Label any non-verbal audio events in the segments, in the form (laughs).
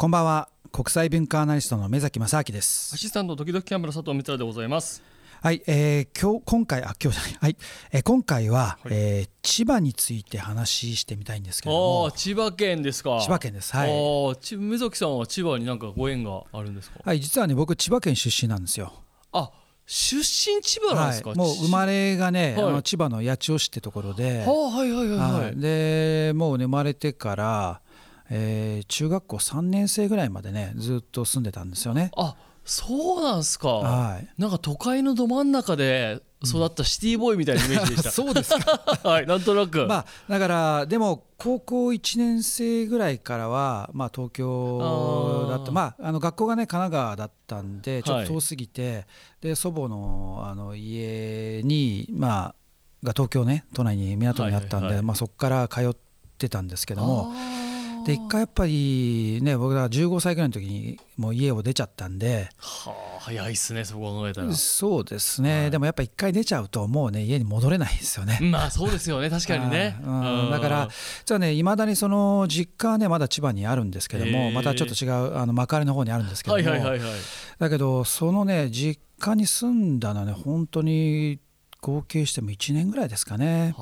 こんばんは。国際文化アナリストの目崎正明です。アシスタント時々キャンプの佐藤光でございます。はい、えー、今日今回あ今日じゃない。はい、えー、今回は、はい、えー、千葉について話してみたいんですけども。千葉県ですか。千葉県です。はい。ち目崎さんは千葉になんかご縁があるんですか？はい実はね僕千葉県出身なんですよ。あ出身千葉なんですか、はい、もう生まれがね、はい、あの千葉の八千代市ってところで、はあ、はいはいはいはい、はい、でもう、ね、生まれてからえー、中学校3年生ぐらいまでねずっと住んでたんですよね。あそうなんすか、はい、なんか都会のど真ん中で育ったシティボーイみたいなイメージでした、うん、(laughs) そうですか。(laughs) はいなんとなく。まあだからでも高校1年生ぐらいからは、まあ、東京だった。まああの学校がね神奈川だったんでちょっと遠すぎて、はい、で祖母のあの家にまあが東京ね都内に港にあったんで、はいはいはい、まあ、そこから通ってたんですけども。で一回やっぱりね僕が15歳ぐらいの時にもう家を出ちゃったんではあ早いっすねそこ考えたら。そうですね、はい、でもやっぱ一回出ちゃうともうね家に戻れないですよね。まあそうですよね。確かにね、(laughs) うん、だからじゃあねいまだにその実家はねまだ千葉にあるんですけどもまたちょっと違うあの幕張の方にあるんですけども、はいはいはいはい、だけどそのね実家に住んだのはね本当に合計しても1年ぐらいですかね。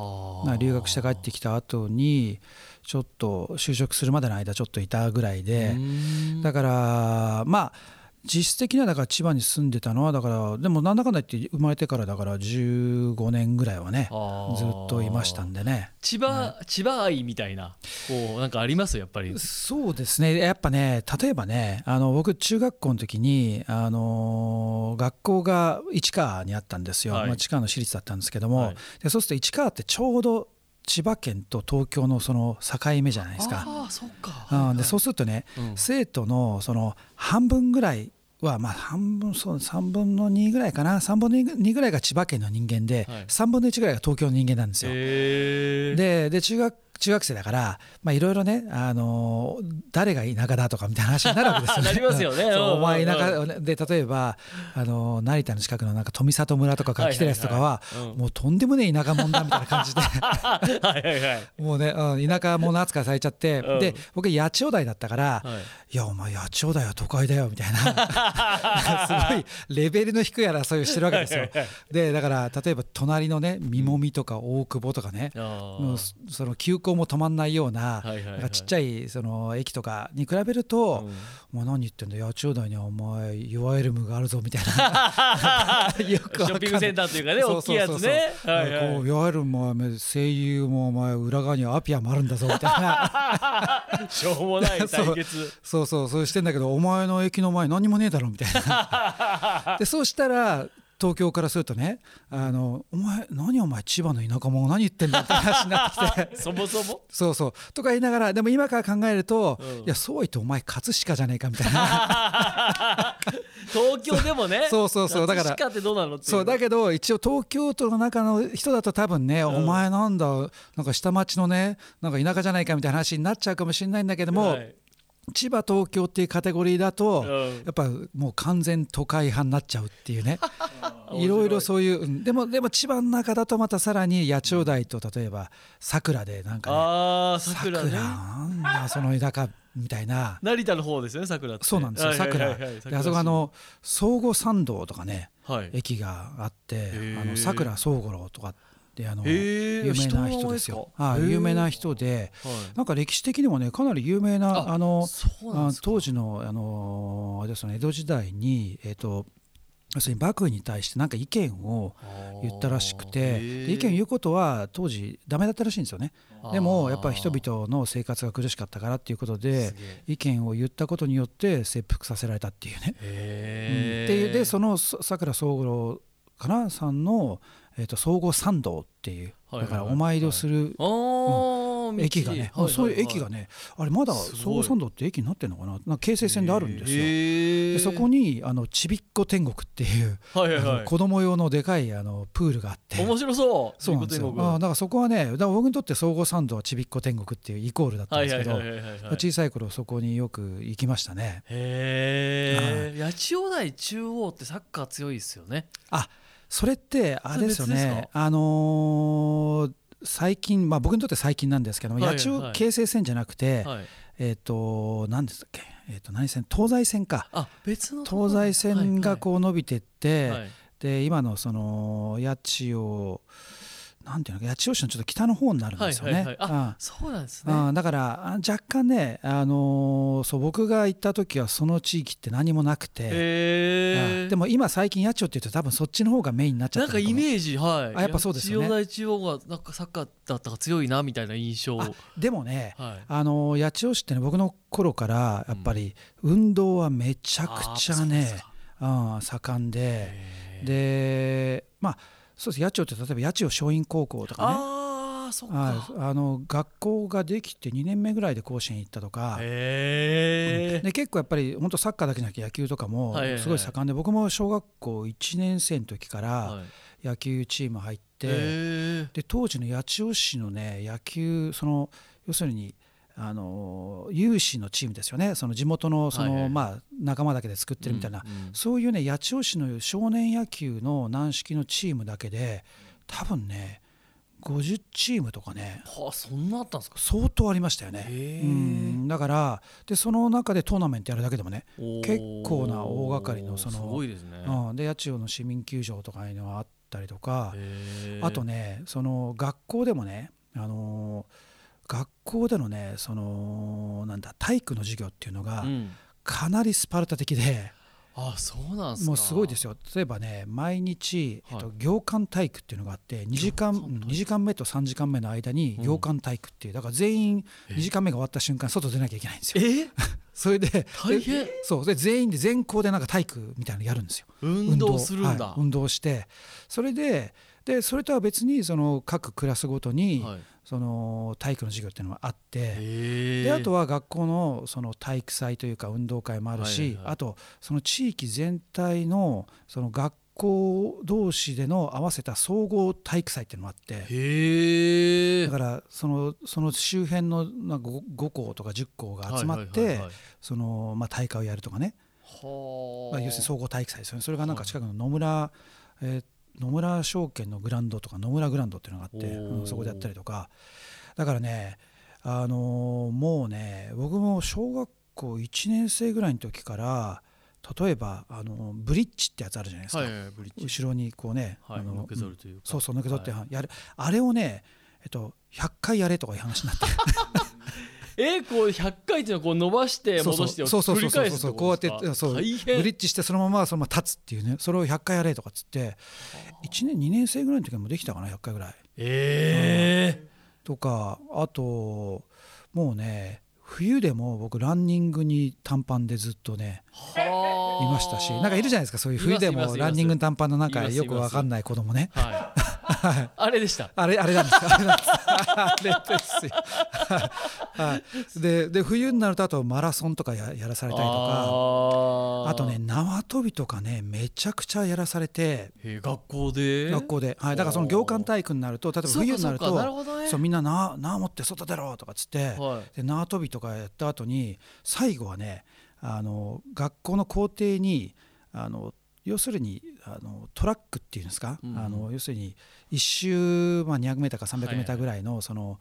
留学して帰ってきた後にちょっと就職するまでの間ちょっといたぐらいで。だからまあ実質的にはだから千葉に住んでたのはだからでもなんだかんだ言って生まれてからだから15年ぐらいはねずっといましたんでね。千葉、ね、千葉愛みたいなこうなんかあります？やっぱり。そうですね。やっぱね例えばねあの僕中学校の時にあの学校が市川にあったんですよ、はい、まあ、市川の私立だったんですけども、はい、でそうすると市川ってちょうど千葉県と東京のその境目じゃないですか。あそっか、うん、でそうするとね、うん、生徒のその半分ぐらいはまあ半分そう3分の2ぐらいかな。3分の2ぐらいが千葉県の人間で、はい、3分の1ぐらいが東京の人間なんですよ。でで中学中学生だからいろいろね、あのー、誰が田舎だとかみたいな話になるわけですよね。(laughs) なりますよね。(laughs) お前田舎で例えば、あのー、成田の近くのなんか富里村とかから来てるやつとかは,、もうとんでもねえ田舎者だみたいな感じで。(laughs) もうね、うん、田舎者扱いされちゃって、うん、で僕八千代台だったから、はい、いやお前八千代台は都会だよみたいな。すごいレベルの低い争いをしてるわけですよ。でだから例えば隣のね三もみとか大久保とかね、うん、その急行も止まんないような,、なんかちっちゃいその駅とかに比べると、うん、何言ってんだ八千代台にはお前いわゆる無があるぞみたいな。(laughs) よくショッピングセンターというかね大きいやつね。いわゆるもう声優もお前裏側にはアピアもあるんだぞみたいな。しょうもない対決。(laughs) そうそうそうしてんだけどお前の駅の前何もねえだろみたいな。(laughs) でそうしたら東京からするとねあのお前何お前千葉の田舎者何言ってんだって話になってきて。(laughs) そもそも？そうそう。とか言いながらでも今から考えると、うん、いやそう言ってお前葛飾じゃねえかみたいな。(laughs) 東京でもねそう。そうそうだから葛飾ってどうなのそうだけど一応東京都の中の人だと多分ね、うん、お前なんだなんか下町のねなんか田舎じゃないかみたいな話になっちゃうかもしれないんだけども、はい千葉東京っていうカテゴリーだと、やっぱもう完全都会派になっちゃうっていうね。(laughs) いろいろそういうでもでも千葉の中だとまたさらに八千代台と例えばさくらでなんかねさくらなんだその田舎みたいな。成田の方ですよねさくらそうなんですよさくらあそこあの相互参道とかね、はい、駅があってあのさくら宗五郎とかであの有名な人ですよ。あ有名な人で、なんか歴史的にもねかなり有名なあの当時のあのあれですね江戸時代にえっ、と要するに幕府に対して何か意見を言ったらしくて意見を言うことは当時ダメだったらしいんですよね。でもやっぱり人々の生活が苦しかったからっていうことで意見を言ったことによって切腹させられたっていうね。うん、ででそのさくら宗五郎かなさんのえーと、総合参道っていう、だからお参りをする、うん、駅がね、そういう駅がねあれまだ総合参道って駅になってるのかな？なんか京成線であるんですよ。でそこにあのちびっこ天国っていう、はいはいはい、子供用のでかいあのプールがあって。面白そう。そうなんですよ。あだからそこはねだから僕にとって総合参道はちびっこ天国っていうイコールだったんですけど小さい頃そこによく行きましたね。へえ八千代台中央ってサッカー強いですよね。あそれってあれですよね。あのー、最近、まあ、僕にとって最近なんですけども、はいはい、野球京成線じゃなくて、はい、えっ、ー、と何ですっけ？えー、と何線？東西線か。あ別の東西線がこう伸びてって、はい。はい、で今のその八千代なんていうの八千代市のちょっと北の方になるんですよね。はいはいはい、あ、そうなんですね。だから若干ね、あのー、そう僕が行った時はその地域って何もなくて、でも今最近八千代って言うと多分そっちの方がメインになっちゃったなんかイメージはい。あやっぱそうですよね。千代大中央がなんかサッカーだったか強いなみたいな印象。でもね、はい、あのー、八千代市ってね僕の頃からやっぱり運動はめちゃくちゃね、うん、盛んで、でまあ。そうです。八千代って例えば八千代松陰高校とかね。あそああの学校ができて2年目ぐらいで甲子園行ったとか、で結構やっぱり本当サッカーだけじゃなくて野球とかもすごい盛んで、僕も小学校1年生の時から野球チーム入って、で当時の八千代市のね野球その要するにあの有志のチームですよね。その地元のその、はい。はい、まあ、仲間だけで作ってるみたいな、うんうん、そういうね八千代市の少年野球の軟式のチームだけで多分ね50チームとかね、はあ、そんなあったんですか？相当ありましたよね、うん、だからでその中でトーナメントやるだけでもね結構な大掛かりのそのすごいですね、うん、で八千代の市民球場とかいうのがあったりとかあとねその学校でもねあのー学校でのねそのなんだ体育の授業っていうのがかなりスパルタ的で、あそうなんもうすごいですよ。例えばね毎日、えっと、行間体育っていうのがあって2時間2時間目と3時間目の間に行間体育っていうだから全員2時間目が終わった瞬間外出なきゃいけないんですよ。え？(laughs) それで大変。そうで全員で全校でなんか体育みたいなのやるんですよ。運動するんだ、はい、運動して。それででそれとは別にその各クラスごとに、はいその体育の授業っていうのがあってであとは学校のその体育祭というか運動会もあるし、はいはい、あとその地域全体のその学校同士での合わせた総合体育祭っていうのもあってだからそのその周辺の 5, 5校とか10校が集まってそのまあ大会をやるとかね、まあ、要するに総合体育祭ですよね。それがなんか近くの野村、えー野村証券のグランドとか野村グランドっていうのがあって、うん、そこでやったりとか。だからねあのー、もうね僕も小学校1年生ぐらいの時から例えばあのブリッジってやつあるじゃないですか、はいはい、後ろにこうね、はい、あの抜け取るというか。そうそう抜け取ってやる、あれをね、えっと、100回やれとかいう話になってえこう100回っていうのはこう伸ばして戻して繰り返すこうやってそうブリッジしてそのままそのまま立つっていうね。それを100回やれとかっつって1年2年生ぐらいの時もできたかな？100回ぐらい。えー、とかあともうね冬でも僕ランニングに短パンでずっとねいましたしなんかいるじゃないですかそういう冬でもランニング短パンのなんかよくわかんない子供ね。はいあれでした。あれあれなんです。あれなんです。あれですよ。はい。でで冬になるとあとマラソンとかややらされたりとか、あとね縄跳びとかねめちゃくちゃやらされて、学校で？学校で、はい。だからその行間体育になると例えば冬になるとそうみんな縄縄持って外出ろとかっつって、はい、で縄跳びとかやった後に最後はねあの学校の校庭にあの要するにあのトラックっていうんですか、うん、あの要するに1周、まあ、200m か 300m ぐらいのその、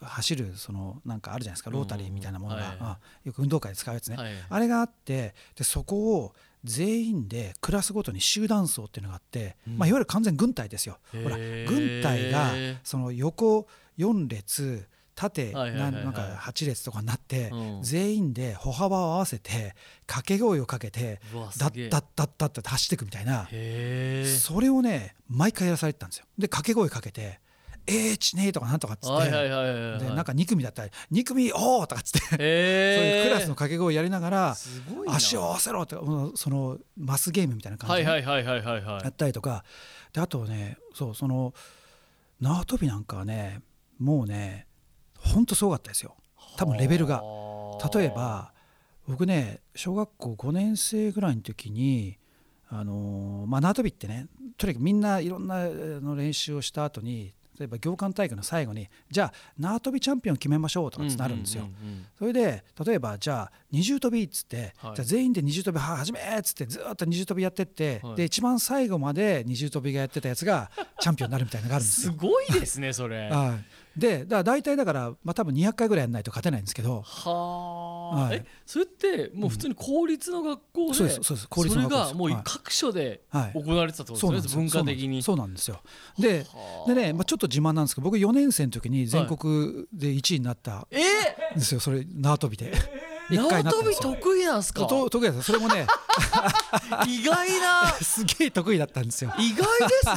走るそのなんかあるじゃないですかロータリーみたいなものが、よく運動会で使うやつね、はい、あれがあってでそこを全員でクラスごとに集団走っていうのがあって、うん、まあ、いわゆる完全軍隊ですよ。ほら軍隊がその横4列縦なんか8列とかになって、全員で歩幅を合わせて掛け声をかけてダッダッダッダッって走っていくみたいな。それをね毎回やらされてたんですよ。で掛け声かけて「えーちねー」とかなんとかっつって。でなんか2組だったら「2組おー」とかっつって。そういうクラスの掛け声やりながら「足を合わせろ」ってそのマスゲームみたいな感じでやったりとか。であとねそうその縄跳びなんかはねもうね本当すごかったですよ。多分レベルが。例えば僕ね小学校5年生ぐらいの時にあのまあ縄跳びってねとにかくみんないろんなの練習をした後に例えば行間体育の最後にじゃあ縄跳びチャンピオン決めましょうとかってなるんですよ。それで例えばじゃあ二重跳びっつって、はい、じゃあ全員で二重跳び始めっつってずっと二重跳びやってって、はい、で一番最後まで二重跳びがやってたやつがチャンピオンになるみたいなのがあるんですよ。すごいですねそれ。はいでだ大体だから、まあ、多分200回ぐらいやらないと勝てないんですけど。はい、それってもう普通に公立の学校で、うん、そうですそうです。公立の学校それがもう各所で行われてたってことですね、文化的に。そうなんですよ。ででね、まあ、ちょっと自慢なんですけど僕4年生の時に全国で1位になったんですよ、それ縄跳びで。縄跳び得意なんですか？得意ですそれもね。(laughs) 意外な。(laughs) すげえ得意だったんですよ。意外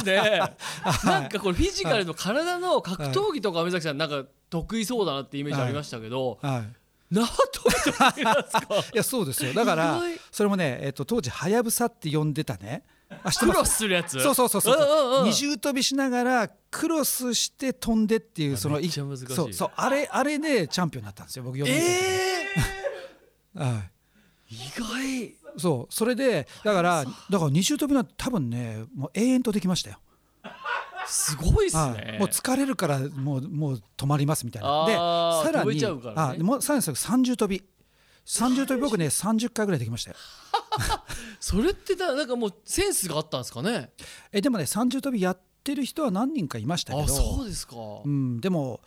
ですね。(laughs) なんかこれフィジカルの体の格闘技とか梅崎さんなんか得意そうだなってイメージありましたけど、はい、はい。縄跳び得意なんですか？いやそうですよ。だからそれもね、えーと、当時はやぶさって呼んでたね。あクロスするやつ？そうそうそうそう,、二重跳びしながらクロスして飛んでっていうそのそうそうあれあれでチャンピオンになったんですよ僕4年生えーはい、意外。そう。それでだからだから二重跳びは多分ねもう永遠とできましたよ。すごいっすね、はい、もう疲れるからもうもう止まりますみたいな。でさらに、ね、あもうさらに三重跳び。三重跳び僕ね30回ぐらいできましたよ。(laughs) それってだなんかもうセンスがあったんですかね？えでもね三重跳びやっってる人は何人かいましたけどそうですか、うん、でも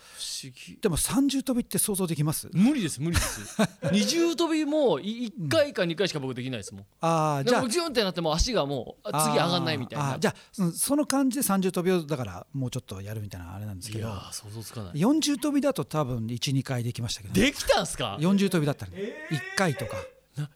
でも三重跳びって想像できます。無理です無理です。(laughs) 二重跳びも1回か2回しか僕できないですもん、ああじゃあジュンってなっても足がもう次上がんないみたいな。じゃあその感じで三重跳びをだからもうちょっとやるみたいなあれなんですけどいや想像つかない。四重跳びだと多分12回できましたけど、できたんすか？四重跳びだったら、ね、1回とか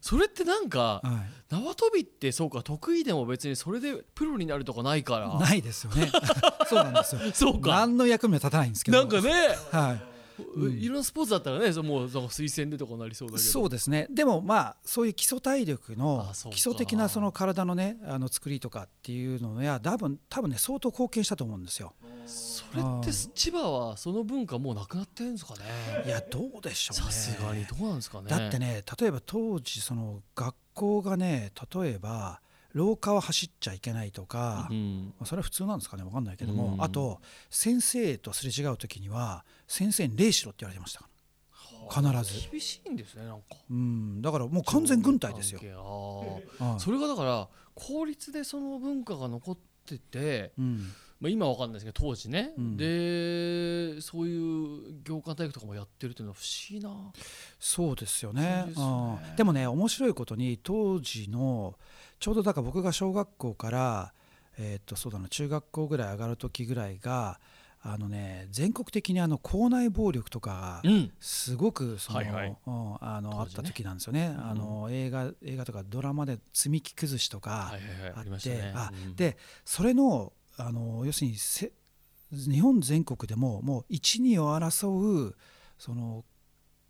それってなんか、はい、縄跳びってそうか得意でも別にそれでプロになるとかないから。ないですよね。(laughs) そうなんですよ。(laughs) そうか。何の役目は立たないんですけど。なんかね。(laughs) はい。うん、いろんなスポーツだったらねもう推薦でとかなりそうだけど。そうですね。でもまあそういう基礎体力の基礎的なその体のねあの作りとかっていうのや多分多分ね相当貢献したと思うんですよ。それって千葉はその文化もうなくなってるんですかね？いやどうでしょうね。さすがにどうなんですかね？だってね例えば当時その学校がね例えば廊下は走っちゃいけないとか、うん、それは普通なんですかね？分かんないけども、うん、あと先生とすれ違う時には先生に礼しろって言われてましたから。必ず。厳しいんですねなんか、うん、だからもう完全軍隊ですよ。それがだから公立でその文化が残ってて、うんまあ、今は分かんないですけど当時ね、うん、でそういう業界体育とかもやってるっていうのは不思議な。そうですよね。で、ね、でもね面白いことに当時のちょうどだから僕が小学校から、えー、とそうだな中学校ぐらい上がる時ぐらいがあのね全国的にあの校内暴力とかすごくその、はいはい、あの、ね、あった時なんですよね、うん、あの映画映画とかドラマで積み木崩しとかあってでそれのあの要するに日本全国でももう一二を争うその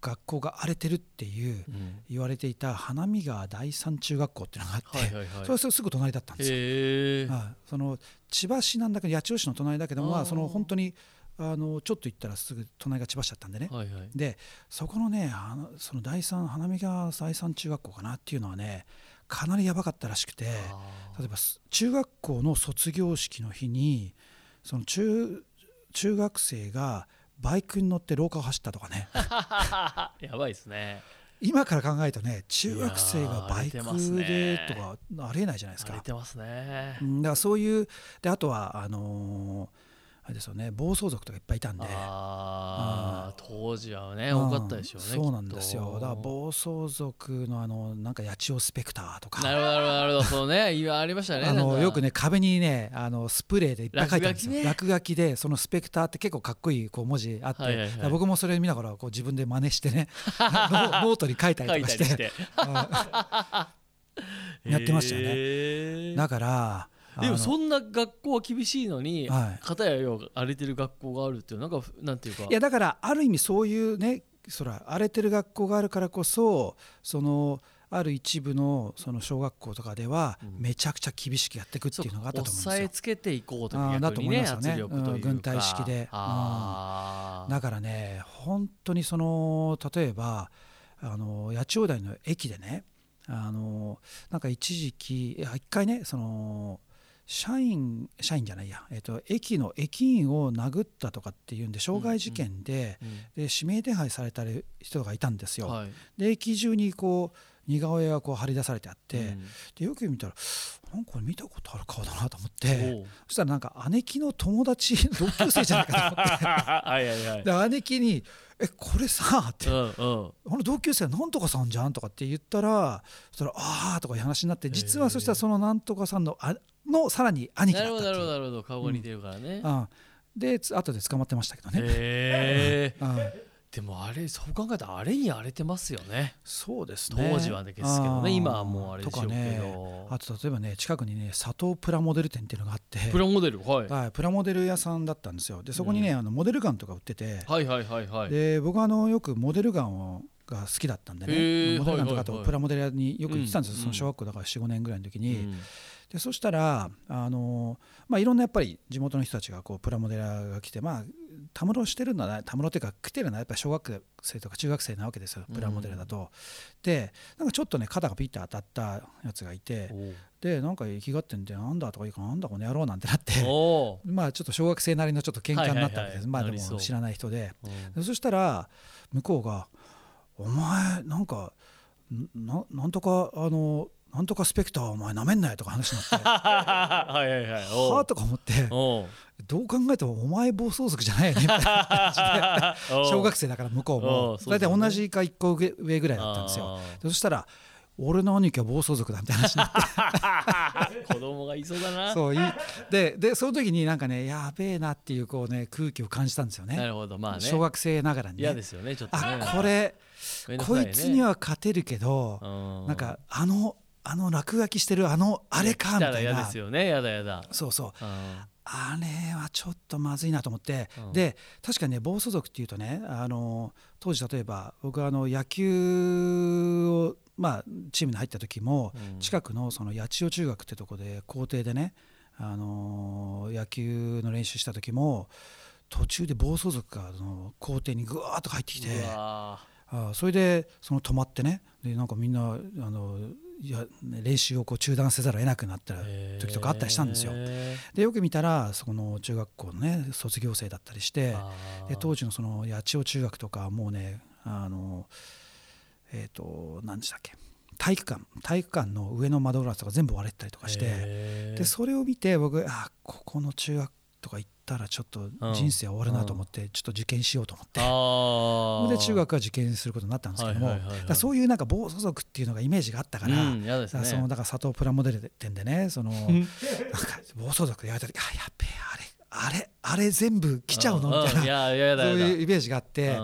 学校が荒れてるっていう言われていた花見川第三中学校っていうのがあって、はいはいはい、それはすぐ隣だったんですよ。はい、その千葉市なんだけど八千代市の隣だけどまあその本当にあのちょっと行ったらすぐ隣が千葉市だったんでね、はいはい、でそこのねその第三花見川第三中学校かなっていうのはねかなりやばかったらしくて例えば中学校の卒業式の日にその中中学生がバイクに乗って廊下を走ったとかね。(laughs) やばいですね。今から考えるとね中学生がバイクでとかありえないじゃないですか。てますね。だからそういうであとはあのーあれですよね。暴走族とかいっぱいいたんで。あ、うん、当時はね、多かったでしょうねそうなんですよ。だから暴走族のあのなんか八千代スペクターとか。なるほどなるほど。そうね (laughs) 今ありましたねあのよくね壁にねあのスプレーでいっぱい書いてあるんですよ。落書き,、でそのスペクターって結構かっこいいこう文字あって、はいはいはい、僕もそれ見ながらこう自分で真似してね (laughs) ノートに書いたりとかして。やってましたよね、だからでもそんな学校は厳しいのに、はい、片やよ荒れてる学校があるっていうなんかなんていうか。いやだからある意味そういうねそら荒れてる学校があるからこそそのある一部のその小学校とかではめちゃくちゃ厳しくやっていくっていうのがあったと思うんですよ。抑えつけていこうという逆にね圧力という軍隊式で、うん、だからね本当にその例えばあの八千代台の駅でねあのなんか一時期一回ねその社員社員じゃないや、えーと、駅の駅員を殴ったとかっていうんで傷害事件でうんうん、で指名手配された人がいたんですよ。はい、で駅中にこ似顔絵がこう張り出されてあって、うん、でよく見たらなんか見たことある顔だなと思って。そしたらなんか姉貴の友達 (laughs) 同級生じゃないかと思って。はいはい、はい、で姉貴に「えこれさ」って「うんうん、あの同級生なんとかさんじゃん」とかって言ったらそしたら「ああ」とかいう話になって実はそしたらそのなんとかさんのあのさらに兄貴だったなるほどなるほど顔が似てるからね、うん、で後で捕まってましたけどね。へえうん。でもあれそう考えたらあれに荒れてますよね。そうですね。当時はですけどね。今はもうあれでしょうけど、ね、あと例えばね近くにね佐藤プラモデル店っていうのがあって。プラモデルはい、はい、プラモデル屋さんだったんですよ。でそこにね、うん、あのモデルガンとか売ってて。はいはいはいはい。で僕はあのよくモデルガンをが好きだったんでね。モデルガンとかとプラモデル屋によく行ってたんですよ、その小学校だから45年ぐらいの時に、うんでそしたらあの、まあ、いろんなやっぱり地元の人たちがこうプラモデラーが来て、まあ、たむろしてるのはたむろっていうか来てるのはやっぱり小学生とか中学生なわけですよプラモデルだと。うん、でなんかちょっとね肩がピッと当たったやつがいてでなんか生きがってんでなんだとかいいかなんだこの野郎なんてなって (laughs) まあちょっと小学生なりのちょっと喧嘩になったわけです、まあでも知らない人で、うん、そしたら向こうが「お前なんかななんとかあのなんとかスペクターお前なめんなよとか話になって。(laughs) はいはいはい。はあとか思って。どう考えてもお前暴走族じゃないよね。(laughs) みたいな感じで。小学生だから向こうも。大体同じか1個上ぐらいだったんですよ。そしたら俺の兄貴は暴走族だみたいな話になって。(laughs) 子供がいそうだな。そういででその時になんかねやべえなっていうこうね空気を感じたんですよね。なるほど。まあね。小学生ながらに、ね、嫌ですよねちょっと、ね、あこれ、ね、こいつには勝てるけどなんかあのあの落書きしてるあのあれかみたいな。嫌ですよねやだやだ。そうそう。あれはちょっとまずいなと思って、うん、で確かにね暴走族っていうとねあの当時例えば僕はあの野球を、まあ、チームに入った時も、うん、近くのその八千代中学ってとこで校庭でねあの野球の練習した時も途中で暴走族がの校庭にぐわーっと入ってきて。あそれでその止まってねでなんかみんなあのいや練習をこう中断せざるを得なくなった時とかあったりしたんですよ。でよく見たらその中学校のね卒業生だったりしてで当時のその八千代中学とかもうねあのえっ、ー、と何でしたっけ？体育館。体育館の上の窓ガラスとか全部割れてたりとかして。でそれを見て僕あここの中学とか行ったらちょっと人生終わるなと思ってちょっと受験しようと思って、で中学は受験することになったんですけども、そういうなんか暴走族っていうのがイメージがあったから,、だそのだから佐藤プラモデル店でねその (laughs) なんか暴走族言われた時あやっべえあれあれあれ全部来ちゃうの？みたいなそういうイメージがあって。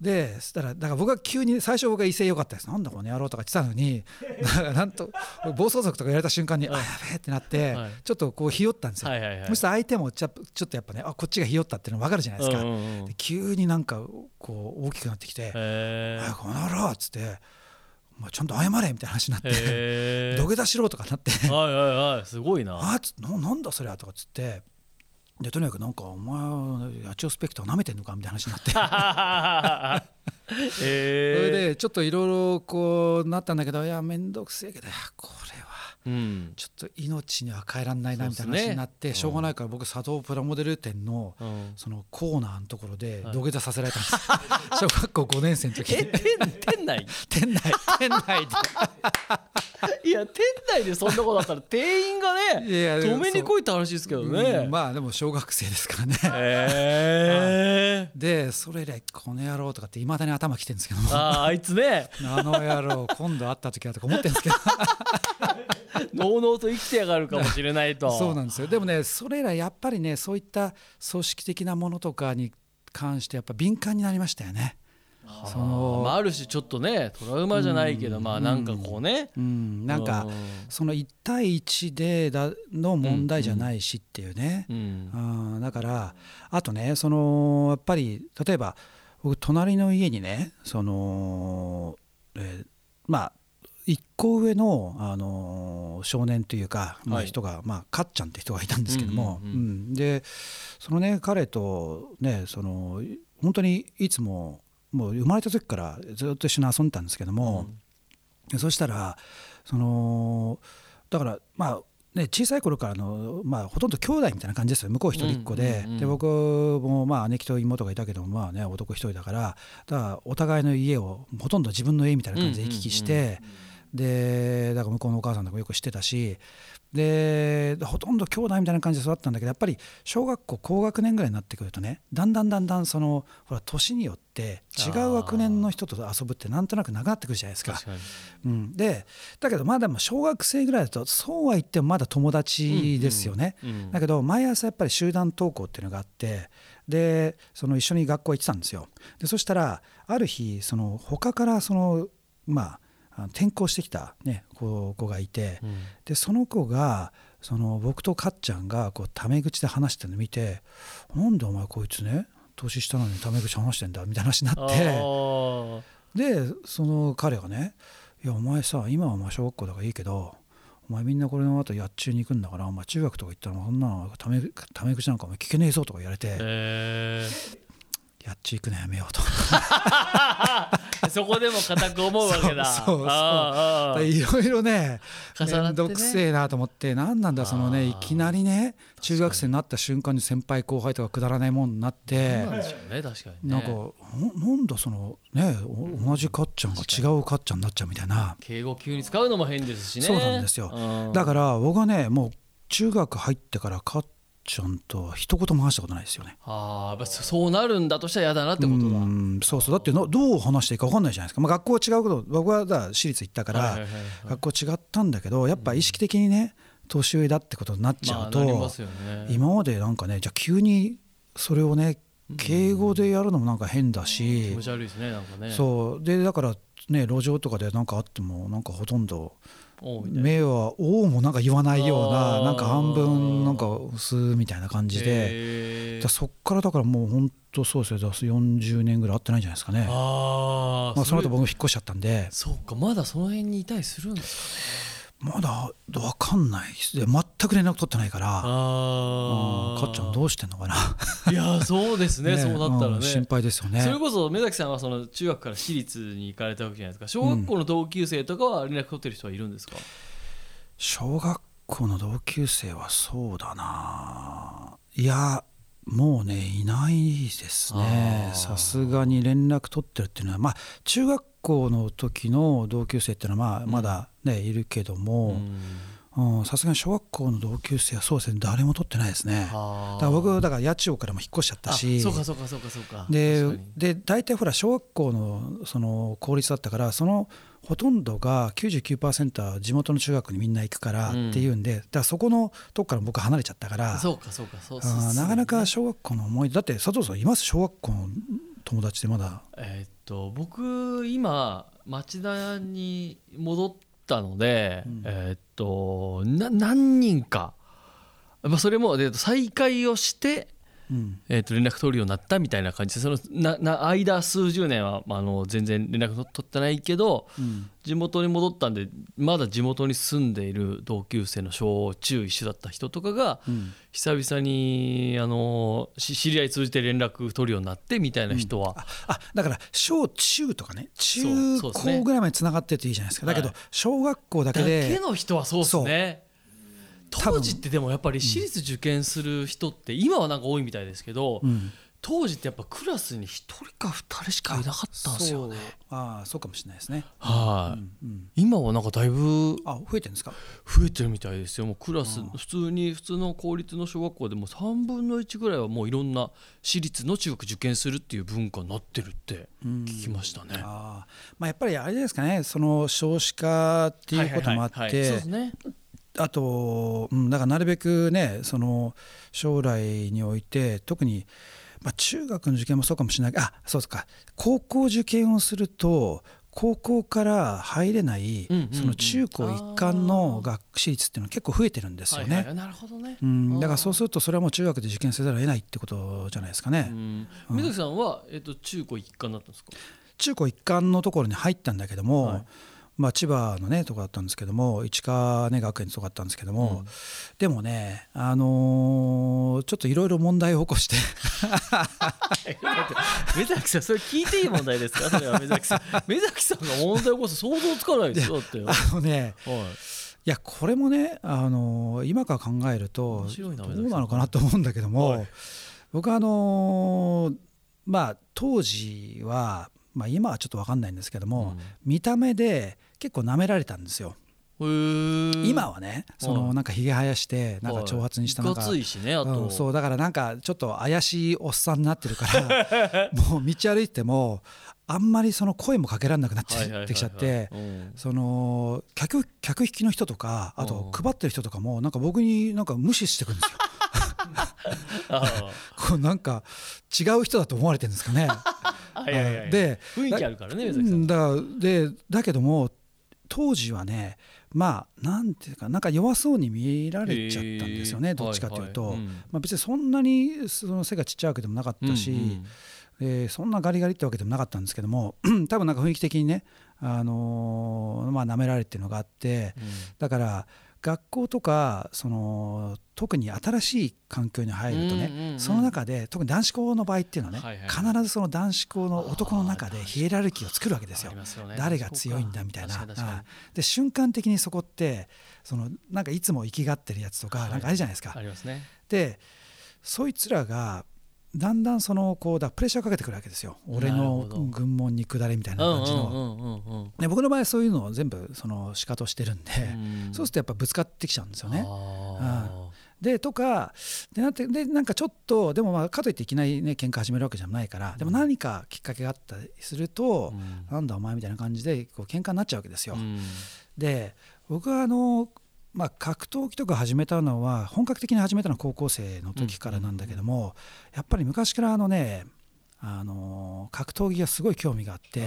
でそしたらだから僕は急に最初僕は威勢良かったです。なんだこの野郎とか言ってたのに (laughs) なんと暴走族とか言われた瞬間に、あやべえってなって、ちょっとこうひよったんですよ、そしたら相手もちょちょっとやっぱねあこっちがひよったっていうの分かるじゃないですか、で急になんかこう大きくなってきて「あこの野郎」っつって。まあ、ちゃんと謝れみたいな話になって土下座しろとかなって。はいはいはい。すごいな。あななんだそれはとかっつってでとにかくなんかお前八千代スペクター舐めてんのかみたいな話になって。(laughs) えー、それでちょっといろいろこうなったんだけどいや面倒くせえけどこれはちょっと命には変えられないなみたいな話になって、ね、しょうがないから僕佐藤プラモデル店のそのコーナーのところで土下座させられたんです、(laughs) 小学校5年生の時え (laughs) 店内？店内店内で。(laughs) いや店内でそんなことだったら店員がね止めに来いって話ですけどね、う。ん、まあでも小学生ですからね。えー、でそれ以来この野郎とかっていまだに頭きてるんですけどああいつね。あの野郎今度会った時はとか思ってるんですけど (laughs) のうのうと生きてやがるかもしれないと。そうなんですよ。でもねそれらやっぱりねそういった組織的なものとかに関してやっぱ敏感になりましたよね。そのまあ、ある種ちょっとねトラウマじゃないけど、うん、まあなんかこうね、うん、なんかその1対1でだの問題じゃないしっていうね、うん、だからあとねそのやっぱり例えば僕隣の家にねその、えー、まあ1個上の、あの少年というか、まあ、人が、まあ、かっちゃんって人がいたんですけども、うんでそのね彼とねその本当にいつももう生まれた時からずっと一緒に遊んでたんですけども、うん、そしたらそのだからまあね、小さい頃からの、まあ、ほとんど兄弟みたいな感じですよ。向こう一人っ子で。うんうんうん、で僕もまあ姉貴と妹がいたけどまあ、ね、男一人だからだからお互いの家をほとんど自分の家みたいな感じで行き来して、うんうんうんでだから向こうのお母さんとかよく知ってたしでほとんど兄弟みたいな感じで育ったんだけどやっぱり小学校高学年ぐらいになってくるとねだんだんだんだんそのほら年によって違う学年の人と遊ぶってなんとなくなくなってくるじゃないですか。うん、でだけどまだ小学生ぐらいだとそうは言ってもまだ友達ですよね。うんうんうん、だけど毎朝やっぱり集団登校っていうのがあってでその一緒に学校行ってたんですよ。でそしたらある日その他からそのまあ転校してきた、ね、子がいて、うん、でその子がその僕とかっちゃんがこうタメ口で話してるの見て「なんでお前こいつね年下なのにタメ口話してんだ」みたいな話になってでその彼がね「いやお前さ今はまあ小学校だからいいけどお前みんなこれの後やっちゅうに行くんだからお前中学とか行ったらそんなタメタメ口なんかお前聞けねえぞ」とか言われて、えー、やっち行くのやめようと (laughs) そこでも固く思うわけだ。(laughs) そうそういろいろね面倒くせえなと思って何なんだそのねいきなりね中学生になった瞬間に先輩後輩とかくだらないもんになってなんかなんだそのね同じかっちゃんが違うかっちゃんになっちゃうみたいな。敬語急に使うのも変ですしね。そうなんですよ。だから僕はねもう中学入ってからかっちゃんと一言も話したことないですよね。ああそうなるんだとしたら嫌だなってことだ。うんそうそう。だってのどう話していいか分かんないじゃないですか、まあ、学校は違うこと僕はだ私立行ったから、学校違ったんだけどやっぱ意識的にね年上だってことになっちゃうと、まあね、今までなんかねじゃあ急にそれをね敬語でやるのもなんか変だし、気持ち悪いですねなんかね。そう。でだからね路上とかで何かあってもなんかほとんど目は「おお」もなんか言わないようななんか半分なんか薄みたいな感じで。そっからだからもう本当そうですよ。40年ぐらい会ってないんじゃないですかね。あ、まあ、その後僕も引っ越しちゃったんで。そうか。まだその辺にいたりするんですかねまだ分かんない全く連絡取ってないから。あ、かっちゃんどうしてんのかな。いやそうですね。(laughs) ね、そうなったらね、心配ですよね。それこそ目崎さんはその中学から私立に行かれたわけじゃないですか小学校の同級生とかは連絡取ってる人はいるんですか、うん、小学校の同級生はそうだな。いやもうねいないですね。さすがに連絡取ってるっていうのはまあ中学校の時の同級生っていうのはまあまだね、いるけどもさすがに小学校の同級生はそうですね誰も取ってないですね。だから僕だから八千代からも引っ越しちゃったしそうかそうかそうかそうか。でで大体ほら小学校のその公立だったからそのほとんどが99%は地元の中学にみんな行くからっていうんで、だからそこのとこから僕離れちゃったからそうかそうかそうなかなか小学校の思い出だって佐藤さんいます？小学校の友達でまだ？えー、っと僕今町田に戻ったので、うん、えー、っと何人か、まあ、それも、えー、再会をしてえー、と連絡取るようになったみたいな感じ。でそのなな間数十年は、まあ、あの全然連絡取ってないけど、うん、地元に戻ったんでまだ地元に住んでいる同級生の小中一緒だった人とかが、うん、久々にあの知り合い通じて連絡取るようになってみたいな人は、うん、ああだから小中とかね中高ぐらいまでつながってていいじゃないですか。だけど小学校だけでだけの人はそうですね当時ってでもやっぱり私立受験する人って今はなんか多いみたいですけど、うん、当時ってやっぱクラスに1人か2人しかいなかったんですよね。ああそうかもしれないですね。はい、うんうん、今はなんかだいぶあ増えてるんですか？増えてるみたいですよ。もうクラス普通に普通の公立の小学校でも3分の1ぐらいはもういろんな私立の中学受験するっていう文化になってるって聞きましたね。あまあ、やっぱりあれですかね。その少子化っていうこともあって。そうですねあと、うん、だからなるべくねその将来において特に、まあ、中学の受験もそうかもしれないあそうですか。高校受験をすると高校から入れない、その中高一貫の学士率っていうのは結構増えてるんですよね。なるほどね、うん、だからそうするとそれはもう中学で受験せざるを得ないってことじゃないですかね。水木さんは、えっと、中高一貫だったんですか？中高一貫のところに入ったんだけども、はいまあ、千葉のねとこだったんですけども市川、ね、学園とこだったんですけども、うん、でもね、あのー、ちょっといろいろ問題を起こして。(laughs) 目崎さんそれ聞いていい問題ですか？それは目崎さん。(laughs) 目崎さんが問題を起こす想像つかないですよだって。あのね、はい。いやこれもね、あのー、今から考えるとどうなのかなと思うんだけども、はい、僕はあのー、まあ当時は、まあ、今はちょっと分かんないんですけども、うん、見た目で結構舐められたんですよ。今はねそのなんかひげ生やしてなんか長髪にしたなんか、うん、そうだからなんかちょっと怪しいおっさんになってるから (laughs) もう道歩いてもあんまりその声もかけられなくなってきちゃってその客客引きの人とかあと配ってる人とかもなんか僕になんか無視してくるんですよ。(laughs) (laughs) こうなんか違う人だと思われてるんですかね。で雰囲気あるからねだでだけども当時はねまあなんていうかなんか弱そうに見られちゃったんですよねどっちかというと、はいはいうん、まあ、別にそんなにその背がちっちゃいわけでもなかったし、うんうん。えー、そんなガリガリってわけでもなかったんですけども (clears throat) 多分なんか雰囲気的にね、あのー、まあ舐められてるのがあって、うん、だから学校とかその特に新しい環境に入るとね、うんうんうん、その中で特に男子校の場合っていうのはね、はいはい、必ずその男子校の男の中でヒエラルキーを作るわけですよ。ね、誰が強いんだみたいな。で瞬間的にそこってそのなんかいつも生きがってるやつとか、なんかあるじゃないですか。ありますね。でそいつらがだんだんそのこうだプレッシャーかけてくるわけですよ。俺の軍門に下れみたいな感じの。僕の場合そういうのを全部そのしかとしてるんで、うん、そうするとやっぱぶつかってきちゃうんですよね。うん、でとかでなってでなんかちょっとでもまあかといっていきなりね喧嘩始めるわけじゃないからでも何かきっかけがあったりすると、うん、なんだお前みたいな感じでこう喧嘩になっちゃうわけですよ。で僕はあのまあ、格闘技とか始めたのは本格的に始めたのは高校生の時からなんだけども、やっぱり昔からあのねあの格闘技がすごい興味があって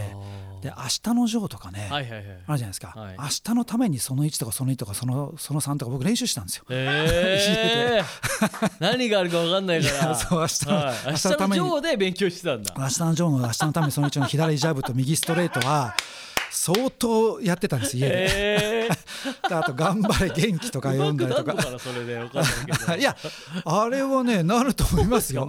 で明日のジョーとかね、あるじゃないですか、はい、明日のためにその1とかその2とかそのその3とか僕練習したんですよ。えー、(laughs) (laughs) 何があるか分かんないから。そう明日の、はい、明日のジョーで勉強してたんだ。明日のジョーの明日のためにその1の左ジャブと右ストレートは相当やってたんです家で、えー、(laughs) あと「頑張れ元気」とか読んだりとか。(laughs) いやあれはねなると思いますよ。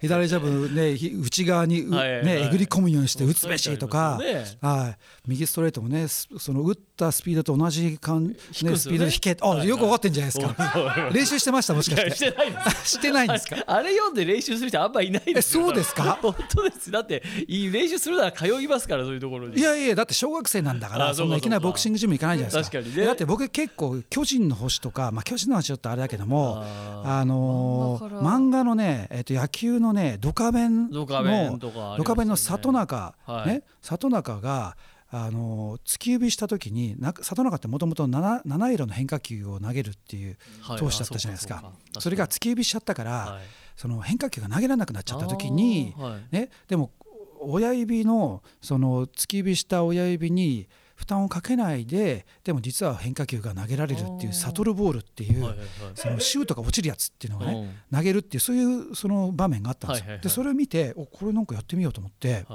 左ジャブね内側に、ね、えぐり込むようにして打つべしとか、はい。右ストレートもねその打ったスピードと同じかん、ね、スピードで引けあよく分かってんじゃないですか。練習してましたもしかして。(laughs) してないんですか？あれ読んで練習する人あんまいないですそうですか？本当です。だって練習するなら通いますからそういうところに。いやいやだって小学生なんだからそんないきなりボクシングジム行かないじゃないですか。確かに、ね、だって僕結構巨人の星とか、まあ、巨人の話ちょっとあれだけどもあのー、漫画のね、えー、と野球のねドカベンのドカベン、の里中、はい、ね里中があの突き指した時に里中ってもともと七色の変化球を投げるっていう投手だったじゃないですか,、それが突き指しちゃったから、その変化球が投げられなくなっちゃった時に、ね、でも親指のその突き指した親指に負担をかけないででも実は変化球が投げられるっていうサトルボールっていうそのシュートが落ちるやつっていうのをね投げるっていうそういうその場面があったんですよ。でそれを見ておこれなんかやってみようと思って。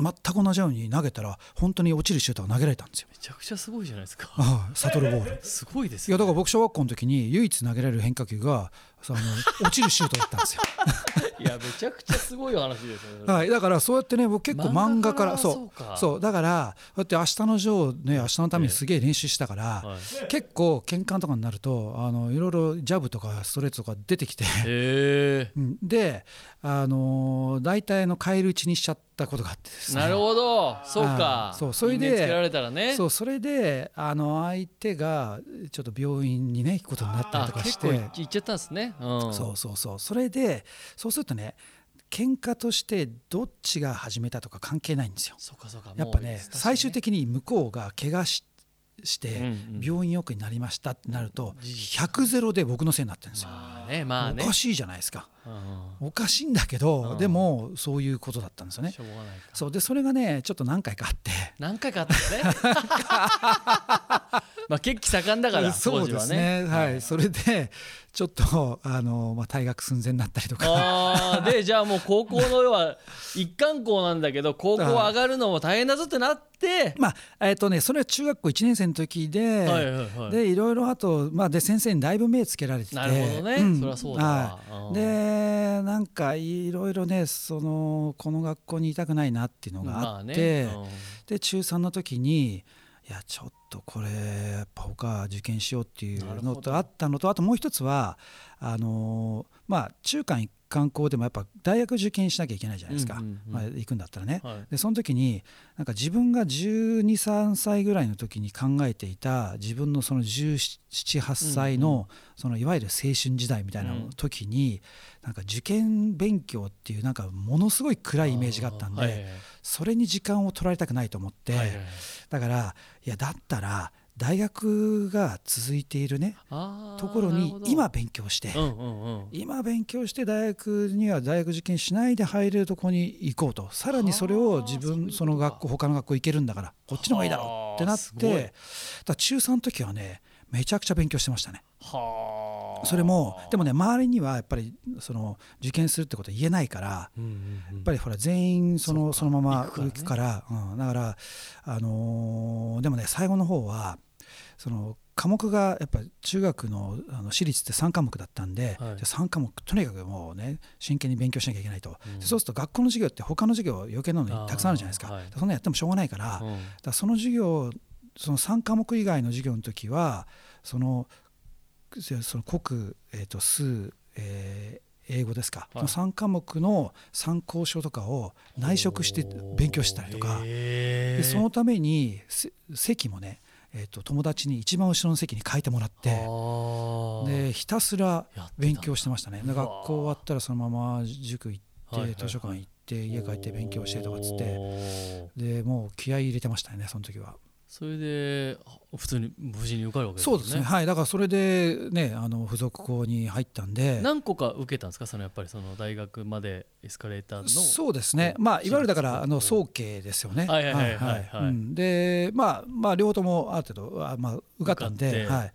全く同じように投げたら本当に落ちるシュートが投げられたんですよ。めちゃくちゃすごいじゃないですか。ああサトルボール。(laughs) すごいです、ね、いやだから僕小学校の時に唯一投げられる変化球がその落ちるシュートだったんですよ。(laughs) いやめちゃくちゃすごい話ですよ。ね、はい、だからそうやってね僕結構漫画からそうそうだからこうやって明日のジョーね明日のためにすげえ練習したから、はい、結構喧嘩とかになるとあのいろいろジャブとかストレートとか出てきて。であの大体の返り討ちにしちゃったことがあってですね。なるほど。そうか。そうそれでね、そうそれであの相手がちょっと病院にね行くことになったりとかして。行っちゃったんですね、うん、そうそうそう。それでそうするとね喧嘩としてどっちが始めたとか関係ないんですよ。やっぱね最終的に向こうが怪我しして病院よくになりましたってなると100ゼロで僕のせいになってるんですよ。まあねまあね、おかしいじゃないですか。おかしいんだけど、でもそういうことだったんですよね。そう。でそれがねちょっと何回かあって。何回かあったね (laughs) まあ血気盛んだからそうですね。はい、それでちょっとあの、まあ、退学寸前になったりとか。あでじゃあもう高校の (laughs) 要は一貫校なんだけど高校上がるのも大変だぞってなって。まあえっ、ー、とねそれは中学校1年生の時で、はいはいはい、でいろいろあと、まあ、で先生にだいぶ目つけられてて。なるほどね、うん、そりゃそうだわ、はい、でなんかいろいろねそのこの学校にいたくないなっていうのがあって、まあね。うん、で中3の時にいやちょっとこれやっぱおか受験しようっていうのとあったのとあともう一つはあのまあ中間一観光でもやっぱ大学受験しなきゃいけないじゃないですか、まあ、行くんだったらね、はい、でその時になんか自分が1 2 3歳ぐらいの時に考えていた自分のその1718歳のそのいわゆる青春時代みたいな時になんか受験勉強っていうなんかものすごい暗いイメージがあったんでそれに時間を取られたくないと思って。だからいやだったら大学が続いているねところに今勉強して、うんうんうん、今勉強して大学には大学受験しないで入れるところに行こうと。さらにそれを自分その学校他の学校行けるんだからこっちの方がいいだろうってなってだ中3の時はねめちゃくちゃ勉強してましたね。それもでもね周りにはやっぱりその受験するってことは言えないから、やっぱりほら全員そのそのまま行くから、うん、だからあのー、でもね最後の方はその科目がやっぱ中学のあの私立って3科目だったんで、はい、3科目とにかくもうね真剣に勉強しなきゃいけないと、うん、そうすると学校の授業って他の授業余計なのにたくさんあるじゃないですか、はい、そんなやってもしょうがないから,、うん、だその授業その3科目以外の授業の時はそのその国、えー、と数、えー英語ですか、はい、その3科目の参考書とかを内職して勉強したりとか。でそのために席もねえーと、友達に一番後ろの席に書いてもらってでひたすら勉強してましたね。学校終わったらそのまま塾行って、図書館行って家帰って勉強してとかっつって。でもう気合い入れてましたねその時は。それで普通に無事に受かるわけですね。そうですね。はい。だからそれでね、あの付属校に入ったんで。何個か受けたんですか？そのやっぱりその大学までエスカレーターの。そうですね。まあいわゆるだからあの早慶ですよね。はいはいはいはい、はい、で、まあまあ両方ともある程度あまあ受かったんで、はい。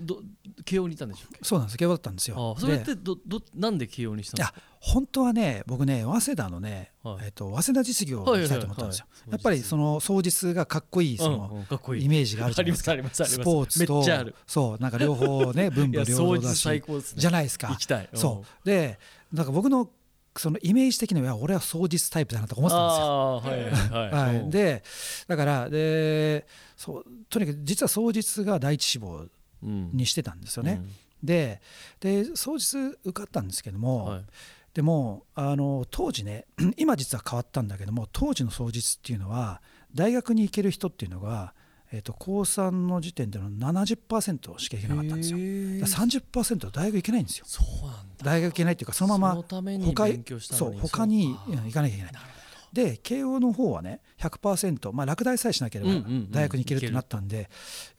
ど慶応にいたんでしょうそうなんです。慶応だったんですよ。それってどどなんで慶応にしたんですか？本当はね僕ね早稲田のね、はい、えっと早稲田実業を行きたいと思ったんですよ。やっぱりその双日がかっこいいそのイメージがあるじゃないですか。スポーツとそうなんか両方ね (laughs) 文武両道だし、じゃないですか。そう。でなんか僕のそのイメージ的には俺は双日タイプだなと思ってたんですよ。はいはいはい、でだからでそうとにかく実は双日が第一志望にしてたんですよね。うん、でで双日受かったんですけども、はいでもあの当時ね (clears throat) 今実は変わったんだけども当時の双日っていうのは大学に行ける人っていうのが、えー、と高3の時点での70%しか行けなかったんですよ。30%は大学行けないんですよ。大学行けないっていうかそのまま他そう他に行かなきゃいけない。で慶応の方はね100%、まあ、落第さえしなければ大学に行けるってなったんで、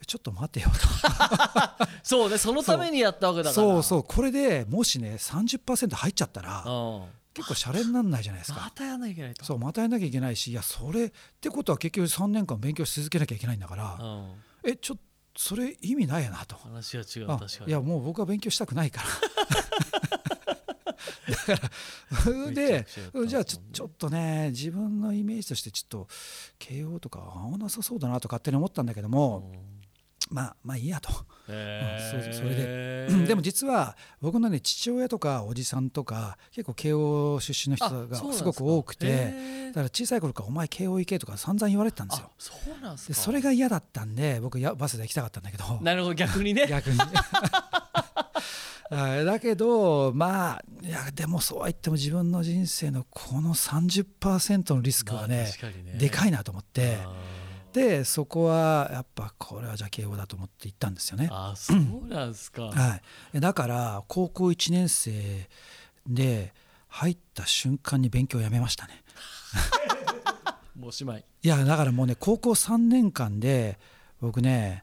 ちょっと待てよと。(laughs) そうねそのためにやったわけだから。そうそうこれでもしね30%入っちゃったら結構シャレになんないじゃないですか。またやらなきゃいけないと。そうまたやらなきゃいけないしいやそれってことは結局3年間勉強し続けなきゃいけないんだからえちょっとそれ意味ないやなと。話は違う確かに。いやもう僕は勉強したくないから (laughs) だから (laughs) でじゃあちょちょっとね自分のイメージとしてちょっと慶応とか合わなさそうだなと勝手に思ったんだけども、まあまあいいやと、(laughs) えー、それで。(laughs) でも実は僕のね父親とかおじさんとか結構慶応出身の人がすごく多くてだから小さい頃から「お前慶応行け」とか散々言われてたんですよ。そうなんでそれが嫌だったんで僕やバスで行きたかったんだけど。なるほど逆にね。逆にだけどまあいやでもそうは言っても自分の人生のこの30%のリスクはねまあね、でかいなと思ってでそこはやっぱこれはじゃあ慶応だと思って行ったんですよね。あそうなんですか、はい、だから高校1年生で入った瞬間に勉強をやめましたね。(laughs) もうおしまいいやだからもうね高校3年間で僕ね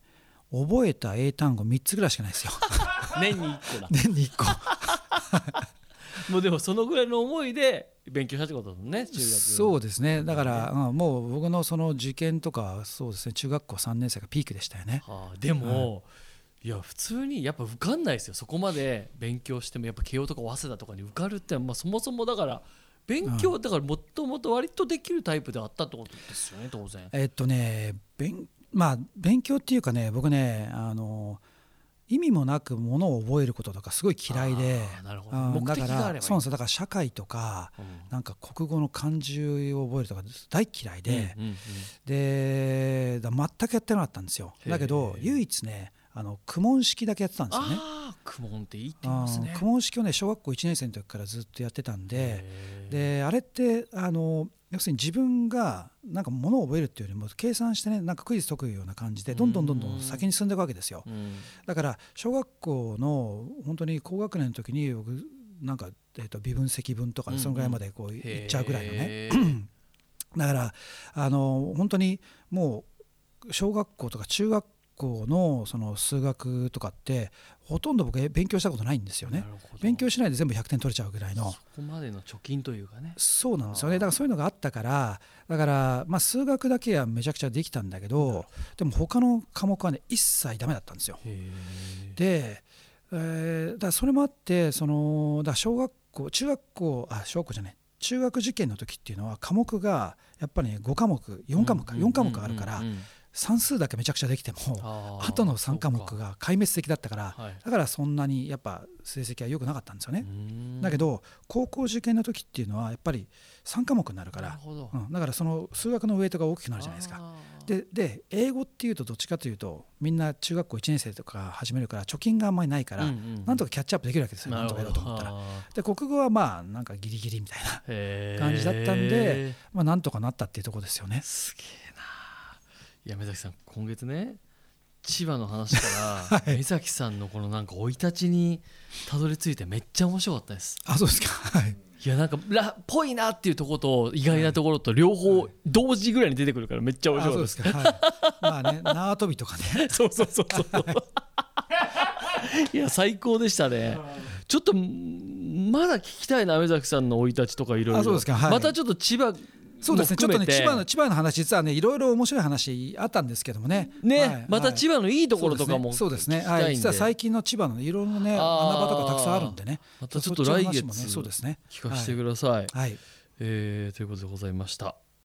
覚えた英単語3つぐらいしかないですよ。年に1個だ。年に1個。(laughs) もうでもそのぐらいの思いで勉強したってことだもんね中学そうですね。だから、うん、もう僕のその受験とかそうですね。中学校3年生がピークでしたよね、はあ、でも、うん、いや普通にやっぱ受かんないですよ。そこまで勉強してもやっぱ慶応とか早稲田とかに受かるって、まあ、そもそもだから勉強だからもともと割とできるタイプであったってことですよね当然。えっとね勉まあ勉強っていうかね僕ねあの意味もなくものを覚えることとかすごい嫌いでだ。からそうですよ。だから社会とか、うん、なんか国語の漢字を覚えるとか大嫌いで、うんうんうん、で全くやってなかったんですよ。だけど唯一ねあの苦問式だけやってたんですよね。苦問っていいって言いますね。苦問式をね小学校1年生の時からずっとやってたんでであれってあの要するに自分がなんかものを覚えるっていうよりも計算してねなんかクイズ解くような感じでどんどんどんどん先に進んでいくわけですよ。だから小学校の本当に高学年の時に僕なんか、えー、と微分積分とかそのぐらいまでこういっちゃうぐらいのね。(clears throat) だからあの本当にもう小学校とか中学校のその数学とかってほとんど僕勉強したことないんですよね。勉強しないで全部100点取れちゃうぐらいの。そこまでの貯金というかね。そうなんですよね。だからそういうのがあったからだからまあ数学だけはめちゃくちゃできたんだけどでも他の科目はね一切ダメだったんですよ。で、えー、だからそれもあってそのだ小学校中学校あ小学校じゃない。中学受験の時っていうのは科目がやっぱり、ね、5科目4科目か4科目あるから、算数だけめちゃくちゃできてもあとの3科目が壊滅的だったから、だからそんなにやっぱ成績は良くなかったんですよね。だけど高校受験の時っていうのはやっぱり3科目になるから、うん、だからその数学のウェイトが大きくなるじゃないですか。でで英語っていうとどっちかというとみんな中学校1年生とか始めるから貯金があんまりないから、なんとかキャッチアップできるわけですよなんとかやろうと思ったら。で国語はまあなんかギリギリみたいな感じだったんで、まあ、なんとかなったっていうところですよね。すげえいや目崎さん今月ね千葉の話から、(laughs) 目崎さんのこのなんか生い立ちにたどり着いてめっちゃ面白かったですあそうですかはいいやなんからぽいなっていうところと意外なところと両方同時ぐらいに出てくるからめっちゃ面白かったです。はい、まあね縄跳びとかね。(laughs) そうそうそうそう。いや最高でしたね。ちょっとまだ聞きたいな目崎さんの生い立ちとかいろいろ。またちょっと千葉そうですね。ちょっとね千葉の千葉の話実はねいろいろ面白い話あったんですけどもね。ね、はい、また千葉のいいところとかもそうですね。はい。実は最近の千葉のいろいろね穴場とかたくさんあるんでね。またちょっと来月そうですね。聞かせてください、はい、えー、ということでございました